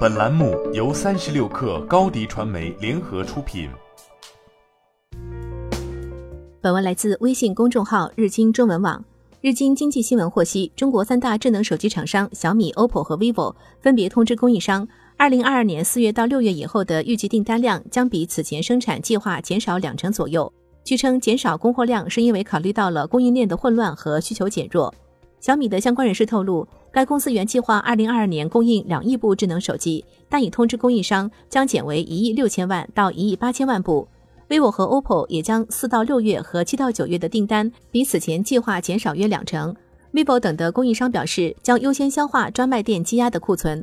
本栏目由三十六氪高低传媒联合出品。本文来自微信公众号日经中文网。日经经济新闻获悉，中国三大智能手机厂商小米、OPPO 和 vivo 分别通知供应商，二零二二年四月到六月以后的预计订单量将比此前生产计划减少两成左右。据称，减少供货量是因为考虑到了供应链的混乱和需求减弱。小米的相关人士透露，该公司原计划二零二二年供应两亿部智能手机，但已通知供应商将减为一亿六千万到一亿八千万部。vivo 和 OPPO 也将四到六月和七到九月的订单比此前计划减少约两成。vivo 等的供应商表示，将优先消化专卖店积压的库存。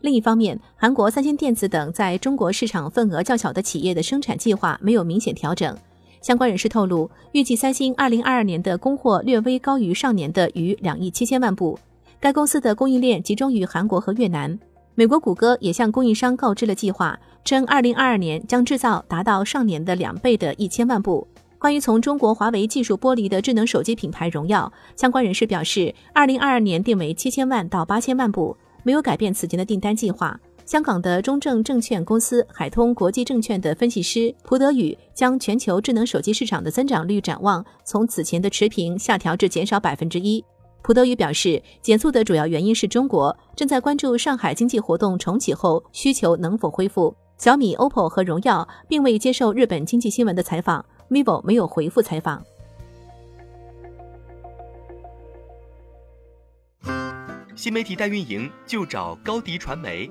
另一方面，韩国三星电子等在中国市场份额较小的企业的生产计划没有明显调整。相关人士透露，预计三星二零二二年的供货略微高于上年的逾两亿七千万部。该公司的供应链集中于韩国和越南。美国谷歌也向供应商告知了计划，称二零二二年将制造达到上年的两倍的一千万部。关于从中国华为技术剥离的智能手机品牌荣耀，相关人士表示，二零二二年定为七千万到八千万部，没有改变此前的订单计划。香港的中证证券公司海通国际证券的分析师蒲德宇将全球智能手机市场的增长率展望从此前的持平下调至减少百分之一。蒲德宇表示，减速的主要原因是中国正在关注上海经济活动重启后需求能否恢复。小米、OPPO 和荣耀并未接受日本经济新闻的采访，vivo 没有回复采访。新媒体代运营就找高迪传媒，